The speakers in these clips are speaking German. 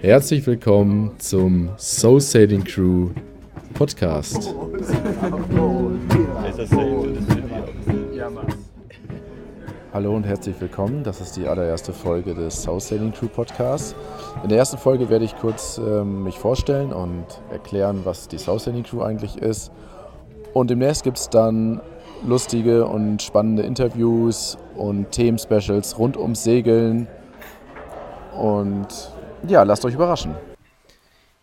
Herzlich willkommen zum Soul Sailing Crew Podcast. Hallo und herzlich willkommen. Das ist die allererste Folge des Soul Sailing Crew Podcasts. In der ersten Folge werde ich kurz ähm, mich vorstellen und erklären, was die Soul Sailing Crew eigentlich ist. Und demnächst gibt es dann lustige und spannende Interviews und Themen-Specials rund ums Segeln. Und ja, lasst euch überraschen.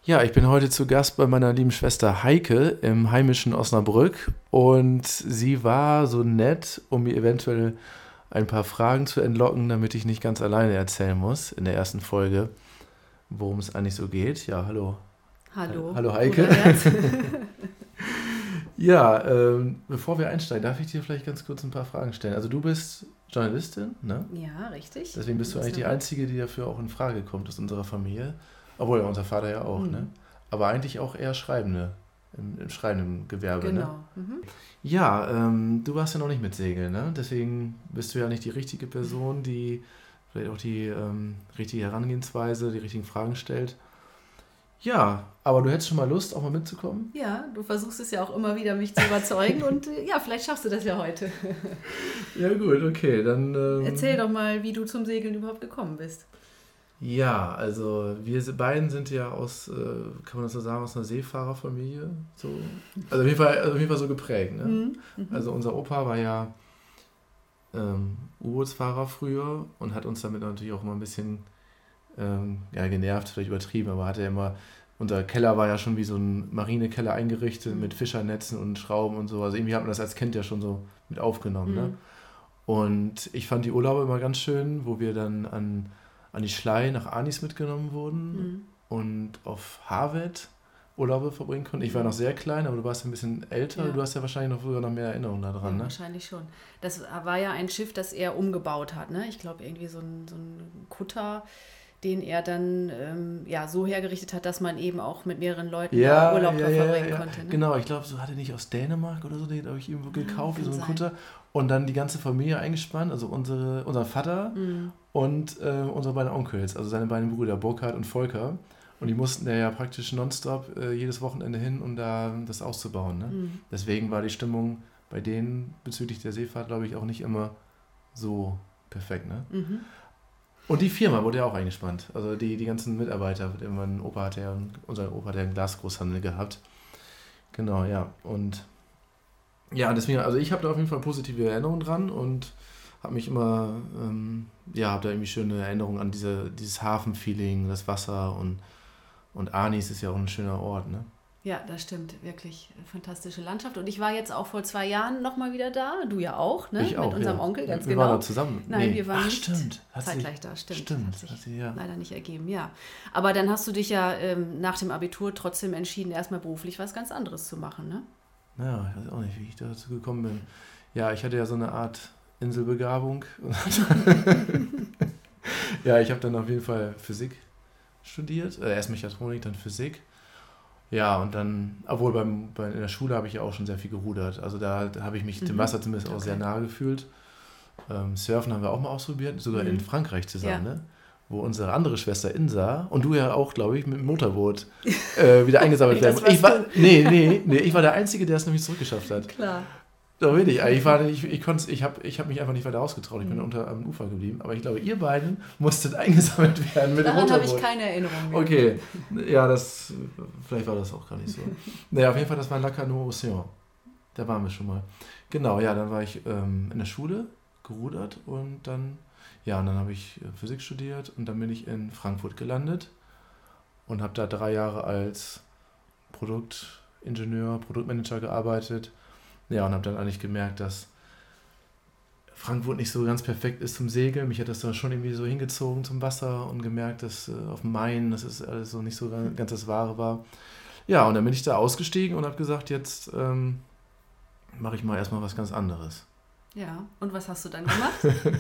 Ja, ich bin heute zu Gast bei meiner lieben Schwester Heike im heimischen Osnabrück und sie war so nett, um mir eventuell ein paar Fragen zu entlocken, damit ich nicht ganz alleine erzählen muss in der ersten Folge, worum es eigentlich so geht. Ja, hallo. Hallo. Hallo Heike. ja, ähm, bevor wir einsteigen, darf ich dir vielleicht ganz kurz ein paar Fragen stellen. Also du bist Journalistin, ne? Ja, richtig. Deswegen bist du eigentlich die Einzige, die dafür auch in Frage kommt aus unserer Familie. Obwohl, ja, unser Vater ja auch, mhm. ne? Aber eigentlich auch eher Schreibende, im, im schreibenden Gewerbe, genau. ne? Mhm. Ja, ähm, du warst ja noch nicht mit Segeln, ne? Deswegen bist du ja nicht die richtige Person, die vielleicht auch die ähm, richtige Herangehensweise, die richtigen Fragen stellt. Ja, aber du hättest schon mal Lust, auch mal mitzukommen? Ja, du versuchst es ja auch immer wieder, mich zu überzeugen und äh, ja, vielleicht schaffst du das ja heute. ja, gut, okay, dann. Ähm, Erzähl doch mal, wie du zum Segeln überhaupt gekommen bist. Ja, also wir beiden sind ja aus, äh, kann man das so sagen, aus einer Seefahrerfamilie. So. Also auf jeden Fall, also auf jeden Fall so geprägt. Ne? Mhm. mhm. Also unser Opa war ja ähm, U-Bootsfahrer früher und hat uns damit natürlich auch immer ein bisschen ähm, ja, genervt, vielleicht übertrieben, aber hatte ja immer, unser Keller war ja schon wie so ein Marinekeller eingerichtet mit Fischernetzen und Schrauben und so. Also irgendwie hat man das als Kind ja schon so mit aufgenommen. Ne? Mhm. Ne? Und ich fand die Urlaube immer ganz schön, wo wir dann an, an die Schlei nach Anis mitgenommen wurden mhm. und auf Harvard Urlaube verbringen konnten. Ich war noch sehr klein, aber du warst ein bisschen älter. Ja. Du hast ja wahrscheinlich noch sogar noch mehr Erinnerungen daran, ja, ne? Wahrscheinlich schon. Das war ja ein Schiff, das er umgebaut hat, ne? Ich glaube, irgendwie so ein, so ein Kutter den er dann ähm, ja, so hergerichtet hat, dass man eben auch mit mehreren Leuten ja, Urlaub ja, ja, verbringen konnte. Ne? Genau, ich glaube, so hat er nicht aus Dänemark oder so, den habe ich irgendwo gekauft, so einen Kutter. Und dann die ganze Familie eingespannt, also unsere, unser Vater mhm. und äh, unsere beiden Onkels, also seine beiden Brüder, Burkhard und Volker. Und die mussten da ja praktisch nonstop äh, jedes Wochenende hin, um da das auszubauen. Ne? Mhm. Deswegen war die Stimmung bei denen bezüglich der Seefahrt, glaube ich, auch nicht immer so perfekt. Ne? Mhm. Und die Firma wurde ja auch eingespannt. Also die, die ganzen Mitarbeiter. Mein Opa hat ja, unser Opa hat ja einen Glasgroßhandel gehabt. Genau, ja. Und ja, deswegen, also ich habe da auf jeden Fall positive Erinnerungen dran und habe mich immer, ähm, ja, habe da irgendwie schöne Erinnerungen an diese, dieses Hafenfeeling, das Wasser und, und Arnis ist ja auch ein schöner Ort, ne? Ja, das stimmt. Wirklich fantastische Landschaft. Und ich war jetzt auch vor zwei Jahren nochmal wieder da. Du ja auch, ne? Ich auch, Mit unserem ja. Onkel, ganz wir genau. Wir waren da zusammen. Nein, nee. wir waren Ach, nicht stimmt. zeitgleich da. Stimmt. Stimmt. Hat sich sie, ja. leider nicht ergeben, ja. Aber dann hast du dich ja ähm, nach dem Abitur trotzdem entschieden, erstmal beruflich was ganz anderes zu machen, ne? Ja, ich weiß auch nicht, wie ich dazu gekommen bin. Ja, ich hatte ja so eine Art Inselbegabung. ja, ich habe dann auf jeden Fall Physik studiert. Äh, erst Mechatronik, dann Physik. Ja, und dann, obwohl beim, bei, in der Schule habe ich ja auch schon sehr viel gerudert. Also da, da habe ich mich mhm. dem Wasser zumindest okay. auch sehr nahe gefühlt. Ähm, Surfen haben wir auch mal ausprobiert, sogar mhm. in Frankreich zusammen, ja. ne? wo unsere andere Schwester Insa und du ja auch, glaube ich, mit dem Motorboot äh, wieder eingesammelt werden. Ich war, nee, nee, nee, ich war der Einzige, der es nämlich zurückgeschafft hat. Klar. Doch wirklich. Ich, war, ich, ich, ich habe ich hab mich einfach nicht weiter ausgetraut. Ich bin mhm. unter am Ufer geblieben. Aber ich glaube, ihr beiden musstet eingesammelt werden mit Daran dem Motorboot. habe ich keine Erinnerung mehr. Okay. Ja, das, vielleicht war das auch gar nicht so. naja, auf jeden Fall, das war Lacano Océan. Da waren wir schon mal. Genau, ja, dann war ich ähm, in der Schule gerudert und dann, ja, und dann habe ich äh, Physik studiert und dann bin ich in Frankfurt gelandet und habe da drei Jahre als Produktingenieur, Produktmanager gearbeitet ja, und habe dann eigentlich gemerkt, dass Frankfurt nicht so ganz perfekt ist zum Segeln. Mich hat das dann schon irgendwie so hingezogen zum Wasser und gemerkt, dass äh, auf dem Main, dass es alles so nicht so ganz das Wahre war. Ja, und dann bin ich da ausgestiegen und habe gesagt, jetzt ähm, mache ich mal erstmal was ganz anderes. Ja, und was hast du dann gemacht?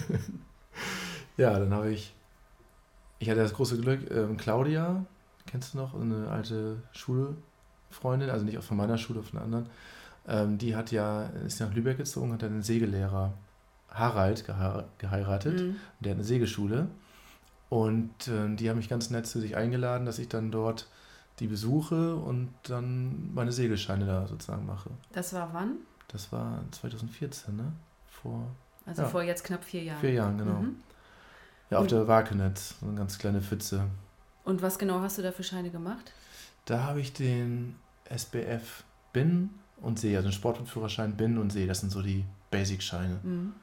ja, dann habe ich, ich hatte das große Glück, ähm, Claudia, kennst du noch, eine alte Schulfreundin, also nicht von meiner Schule, von einer anderen, ähm, die hat ja, ist nach Lübeck gezogen, hat einen Segellehrer Harald geheiratet. Mhm. Der hat eine Segelschule. Und äh, die haben mich ganz nett zu sich eingeladen, dass ich dann dort die besuche und dann meine Segelscheine da sozusagen mache. Das war wann? Das war 2014, ne? Vor. Also ja, vor jetzt knapp vier Jahren. Vier Jahren, genau. Mhm. Ja, auf und, der Wakenetz, so eine ganz kleine Pfütze. Und was genau hast du da für Scheine gemacht? Da habe ich den SBF BIN und See, also den Sportführerschein BIN und See, das sind so die Basic-Scheine. Mhm.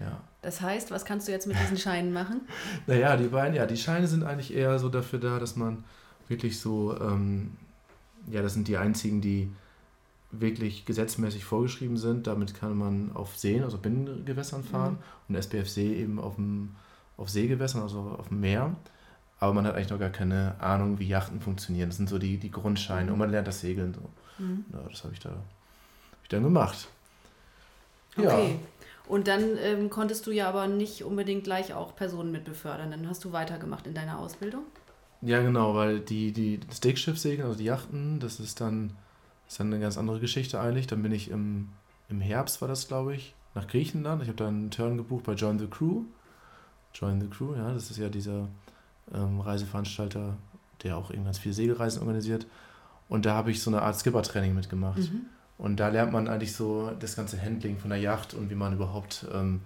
Ja. Das heißt, was kannst du jetzt mit diesen Scheinen machen? naja, die beiden, ja, die Scheine sind eigentlich eher so dafür da, dass man wirklich so, ähm, ja, das sind die einzigen, die wirklich gesetzmäßig vorgeschrieben sind. Damit kann man auf Seen, also Binnengewässern fahren mhm. und SBFC eben auf, dem, auf Seegewässern, also auf dem Meer. Aber man hat eigentlich noch gar keine Ahnung, wie Yachten funktionieren. Das sind so die, die Grundscheine mhm. und man lernt das Segeln so. Mhm. Ja, das habe ich, da, dann gemacht. Okay. Ja. Und dann ähm, konntest du ja aber nicht unbedingt gleich auch Personen mit befördern. Dann hast du weitergemacht in deiner Ausbildung? Ja, genau, weil die, die das Dickschiffsegeln, also die Yachten, das ist dann, ist dann eine ganz andere Geschichte eigentlich. Dann bin ich im, im Herbst, war das glaube ich, nach Griechenland. Ich habe dann einen Turn gebucht bei Join the Crew. Join the Crew, ja, das ist ja dieser ähm, Reiseveranstalter, der auch eben ganz viele Segelreisen organisiert. Und da habe ich so eine Art Skipper-Training mitgemacht. Mhm. Und da lernt man eigentlich so das ganze Handling von der Yacht und wie man überhaupt ähm,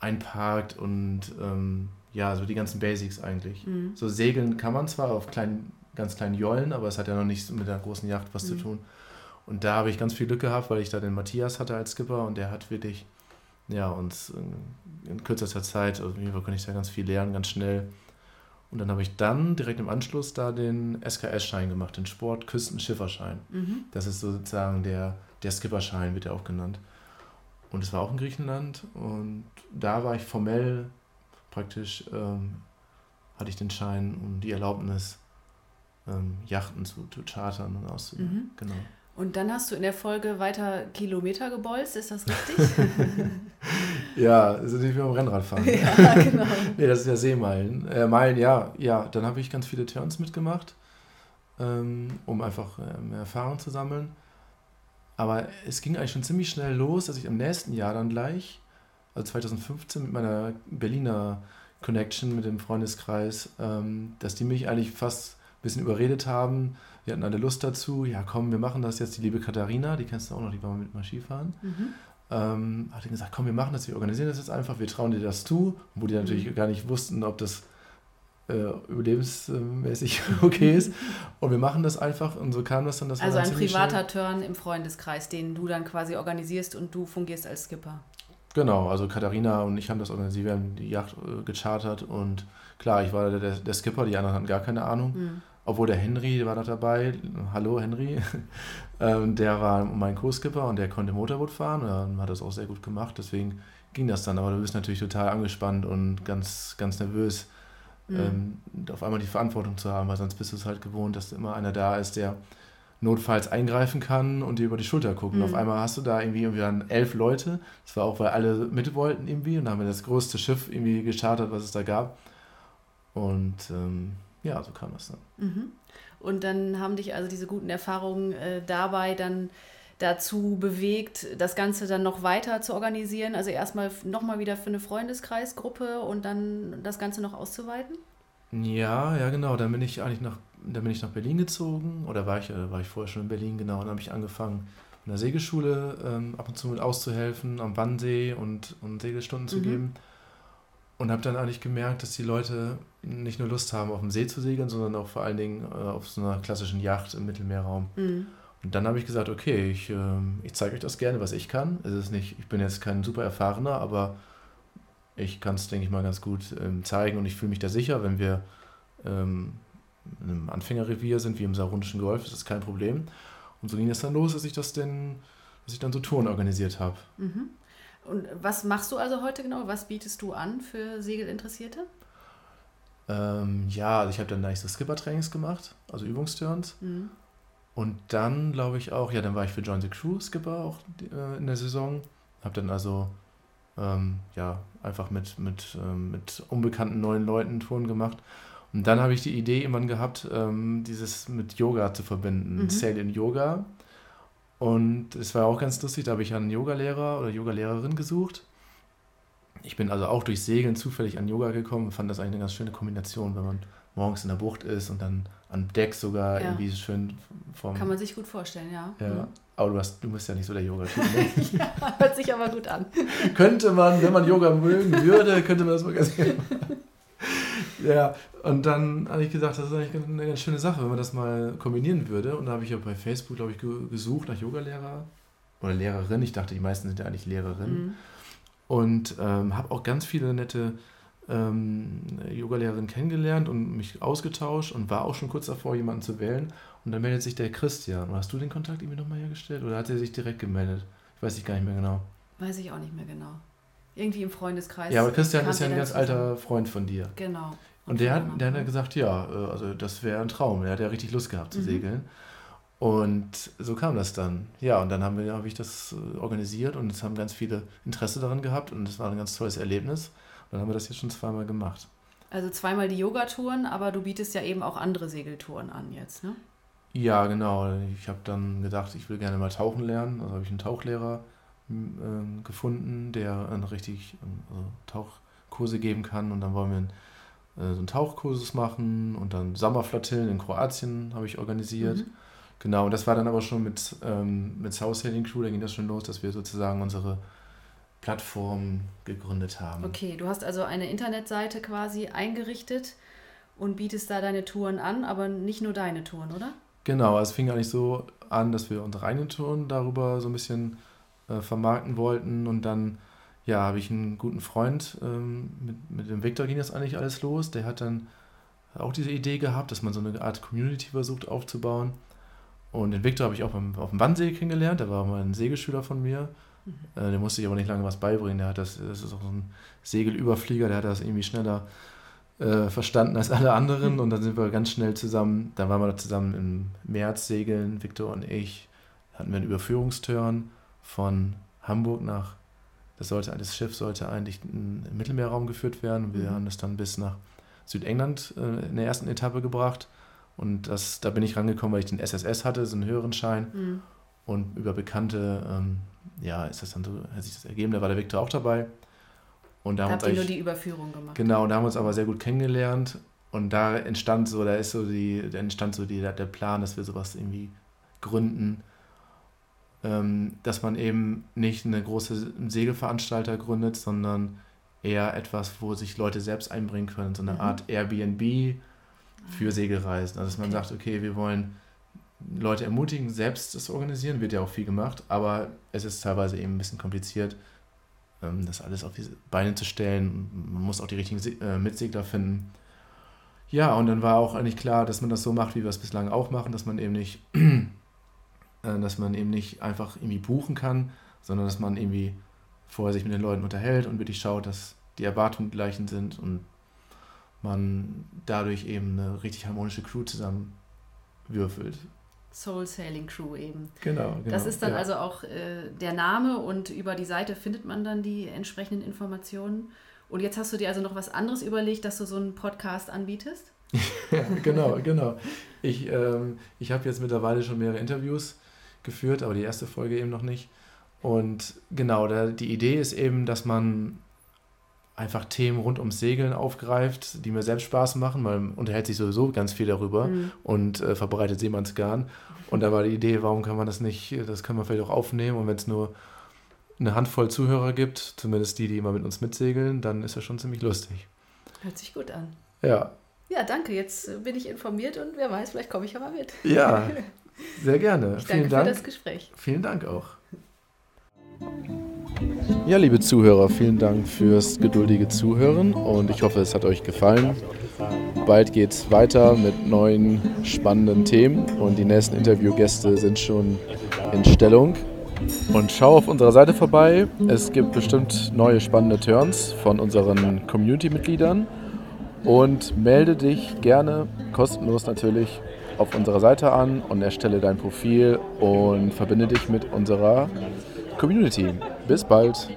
einparkt und ähm, ja, so die ganzen Basics eigentlich. Mhm. So segeln kann man zwar auf kleinen, ganz kleinen Jollen, aber es hat ja noch nichts mit einer großen Yacht was mhm. zu tun. Und da habe ich ganz viel Glück gehabt, weil ich da den Matthias hatte als Skipper und der hat wirklich ja, uns in kürzester Zeit, also mir konnte ich da ganz viel lernen, ganz schnell. Und dann habe ich dann direkt im Anschluss da den SKS-Schein gemacht, den Sport-Küstenschifferschein. Mhm. Das ist sozusagen der, der Skipperschein, wird ja auch genannt. Und es war auch in Griechenland und da war ich formell praktisch, ähm, hatte ich den Schein und die Erlaubnis, ähm, Yachten zu, zu chartern und auszubilden. Mhm. Genau. Und dann hast du in der Folge weiter Kilometer gebolzt, ist das richtig? ja, das ist natürlich wie beim Rennradfahren. Ja, genau. nee, das ist ja Seemeilen. Äh, Meilen, ja, ja. Dann habe ich ganz viele Turns mitgemacht, ähm, um einfach äh, mehr Erfahrung zu sammeln. Aber es ging eigentlich schon ziemlich schnell los, dass ich im nächsten Jahr dann gleich, also 2015 mit meiner Berliner Connection, mit dem Freundeskreis, ähm, dass die mich eigentlich fast ein bisschen überredet haben, wir hatten alle Lust dazu. Ja, komm, wir machen das jetzt. Die liebe Katharina, die kennst du auch noch, die war mal mit mal Skifahren. Mhm. Ähm, hat gesagt, komm, wir machen das, wir organisieren das jetzt einfach, wir trauen dir das zu. Wo die natürlich mhm. gar nicht wussten, ob das äh, überlebensmäßig okay ist. Und wir machen das einfach und so kam das dann. Das also ein privater schnell. Turn im Freundeskreis, den du dann quasi organisierst und du fungierst als Skipper. Genau, also Katharina und ich haben das organisiert, wir haben die Yacht äh, gechartert und klar, ich war der, der Skipper, die anderen hatten gar keine Ahnung. Mhm obwohl der Henry war noch dabei, hallo Henry, ähm, der war mein Co-Skipper und der konnte Motorboot fahren und hat das auch sehr gut gemacht, deswegen ging das dann, aber du bist natürlich total angespannt und ganz, ganz nervös, mhm. ähm, auf einmal die Verantwortung zu haben, weil sonst bist du es halt gewohnt, dass immer einer da ist, der notfalls eingreifen kann und dir über die Schulter gucken. Mhm. Auf einmal hast du da irgendwie, irgendwie dann elf Leute, das war auch, weil alle mit wollten irgendwie. Und dann haben wir das größte Schiff irgendwie gestartet, was es da gab. Und ähm, ja, so kam das dann. Mhm. Und dann haben dich also diese guten Erfahrungen äh, dabei dann dazu bewegt, das Ganze dann noch weiter zu organisieren? Also erstmal nochmal wieder für eine Freundeskreisgruppe und dann das Ganze noch auszuweiten? Ja, ja, genau. Dann bin ich eigentlich nach, dann bin ich nach Berlin gezogen oder war ich, äh, war ich vorher schon in Berlin, genau. Und dann habe ich angefangen, in der Segelschule ähm, ab und zu mit auszuhelfen, am Wannsee und, und Segelstunden zu mhm. geben. Und habe dann eigentlich gemerkt, dass die Leute nicht nur Lust haben, auf dem See zu segeln, sondern auch vor allen Dingen äh, auf so einer klassischen Yacht im Mittelmeerraum. Mhm. Und dann habe ich gesagt, okay, ich, äh, ich zeige euch das gerne, was ich kann. Es ist nicht, ich bin jetzt kein super erfahrener, aber ich kann es, denke ich mal, ganz gut ähm, zeigen und ich fühle mich da sicher, wenn wir ähm, in einem Anfängerrevier sind, wie im Saarundischen Golf, ist das kein Problem. Und so ging es dann los, dass ich das denn, dass ich dann so Touren organisiert habe. Mhm. Und was machst du also heute genau? Was bietest du an für Segelinteressierte? Ähm, ja, also ich habe dann gleich so Skipper-Trainings gemacht, also Übungsturns. Mhm. Und dann glaube ich auch, ja, dann war ich für Join the Crew Skipper auch äh, in der Saison. Habe dann also ähm, ja einfach mit, mit, ähm, mit unbekannten neuen Leuten Touren gemacht. Und dann habe ich die Idee irgendwann gehabt, ähm, dieses mit Yoga zu verbinden. Mhm. Sail in Yoga. Und es war auch ganz lustig, da habe ich einen Yogalehrer oder Yogalehrerin gesucht. ich bin also auch durch Segeln zufällig an Yoga gekommen und fand das eigentlich eine ganz schöne Kombination, wenn man morgens in der Bucht ist und dann am Deck sogar ja. irgendwie schön vom. Kann man sich gut vorstellen, ja. Ja. Mhm. Aber du, hast, du bist ja nicht so der Yoga-Typ. Ne? ja, hört sich aber gut an. könnte man, wenn man Yoga mögen würde, könnte man das mal ganz gerne machen. Ja, und dann habe ich gesagt, das ist eigentlich eine ganz schöne Sache, wenn man das mal kombinieren würde. Und da habe ich ja bei Facebook, glaube ich, gesucht nach Yogalehrer oder Lehrerin. Ich dachte, die meisten sind ja eigentlich Lehrerinnen. Mhm. Und ähm, habe auch ganz viele nette ähm, Yogalehrerinnen kennengelernt und mich ausgetauscht und war auch schon kurz davor, jemanden zu wählen. Und dann meldet sich der Christian. Hast du den Kontakt irgendwie nochmal hergestellt oder hat er sich direkt gemeldet? Ich weiß ich gar nicht mehr genau. Weiß ich auch nicht mehr genau. Irgendwie im Freundeskreis. Ja, aber Christian ist ja ein ganz alter Freund von dir. Genau. Und der hat, der hat gesagt, ja, äh, also das wäre ein Traum. Der hat ja richtig Lust gehabt zu mhm. segeln. Und so kam das dann. Ja, und dann haben wir, habe ich das äh, organisiert und es haben ganz viele Interesse daran gehabt und es war ein ganz tolles Erlebnis. Und dann haben wir das jetzt schon zweimal gemacht. Also zweimal die Yogatouren, aber du bietest ja eben auch andere Segeltouren an jetzt, ne? Ja, genau. Ich habe dann gedacht, ich will gerne mal tauchen lernen. Also habe ich einen Tauchlehrer äh, gefunden, der äh, richtig äh, Tauchkurse geben kann. Und dann wollen wir einen, äh, so einen Tauchkursus machen und dann Sommerflottillen in Kroatien habe ich organisiert. Mhm. Genau, und das war dann aber schon mit, ähm, mit South Sailing Crew, da ging das schon los, dass wir sozusagen unsere Plattform gegründet haben. Okay, du hast also eine Internetseite quasi eingerichtet und bietest da deine Touren an, aber nicht nur deine Touren, oder? Genau, also es fing eigentlich so an, dass wir unsere eigenen Touren darüber so ein bisschen äh, vermarkten wollten und dann ja, habe ich einen guten Freund, ähm, mit, mit dem Victor ging das eigentlich alles los, der hat dann auch diese Idee gehabt, dass man so eine Art Community versucht aufzubauen und den Victor habe ich auch beim, auf dem Wannsee kennengelernt. Der war mal ein Segelschüler von mir. Mhm. Äh, dem musste ich aber nicht lange was beibringen. Der hat das, das ist auch so ein Segelüberflieger, der hat das irgendwie schneller äh, verstanden als alle anderen. Mhm. Und dann sind wir ganz schnell zusammen, dann waren wir da zusammen im März segeln, Victor und ich. Hatten wir einen Überführungsturn von Hamburg nach, das sollte, das Schiff sollte eigentlich in den Mittelmeerraum geführt werden. Wir mhm. haben das dann bis nach Südengland äh, in der ersten Etappe gebracht. Und das, da bin ich rangekommen, weil ich den SSS hatte, so einen höheren Schein. Mhm. Und über Bekannte, ähm, ja, ist das dann so, hat sich das ergeben, da war der Victor auch dabei. Und da, da habt ihr nur die Überführung gemacht. Genau, und da haben wir uns aber sehr gut kennengelernt. Und da entstand so, da ist so die, da entstand so die, der Plan, dass wir sowas irgendwie gründen. Ähm, dass man eben nicht eine große Segelveranstalter gründet, sondern eher etwas, wo sich Leute selbst einbringen können, so eine mhm. Art Airbnb für Segelreisen. Also dass man sagt, okay, wir wollen Leute ermutigen, selbst das zu organisieren, wird ja auch viel gemacht, aber es ist teilweise eben ein bisschen kompliziert, ähm, das alles auf die Beine zu stellen. Man muss auch die richtigen äh, Mitsegler finden. Ja, und dann war auch eigentlich klar, dass man das so macht, wie wir es bislang auch machen, dass man eben nicht, dass man eben nicht einfach irgendwie buchen kann, sondern dass man irgendwie vorher sich mit den Leuten unterhält und wirklich schaut, dass die Erwartungen gleichen sind und man dadurch eben eine richtig harmonische Crew zusammenwürfelt. Soul Sailing Crew eben. Genau, genau. Das ist dann ja. also auch äh, der Name und über die Seite findet man dann die entsprechenden Informationen. Und jetzt hast du dir also noch was anderes überlegt, dass du so einen Podcast anbietest? genau, genau. Ich, ähm, ich habe jetzt mittlerweile schon mehrere Interviews geführt, aber die erste Folge eben noch nicht. Und genau, da, die Idee ist eben, dass man einfach Themen rund ums Segeln aufgreift, die mir selbst Spaß machen. Man unterhält sich sowieso ganz viel darüber mhm. und äh, verbreitet Seemannsgarn. Und da war die Idee, warum kann man das nicht, das kann man vielleicht auch aufnehmen und wenn es nur eine Handvoll Zuhörer gibt, zumindest die, die immer mit uns mitsegeln, dann ist das schon ziemlich lustig. Hört sich gut an. Ja. Ja, danke. Jetzt bin ich informiert und wer weiß, vielleicht komme ich aber mit. Ja, sehr gerne. Ich danke Vielen Dank für das Gespräch. Vielen Dank auch. Ja, liebe Zuhörer, vielen Dank fürs geduldige Zuhören und ich hoffe, es hat euch gefallen. Bald geht es weiter mit neuen spannenden Themen und die nächsten Interviewgäste sind schon in Stellung. Und schau auf unserer Seite vorbei. Es gibt bestimmt neue spannende Turns von unseren Community-Mitgliedern. Und melde dich gerne, kostenlos natürlich, auf unserer Seite an und erstelle dein Profil und verbinde dich mit unserer Community. Bis bald.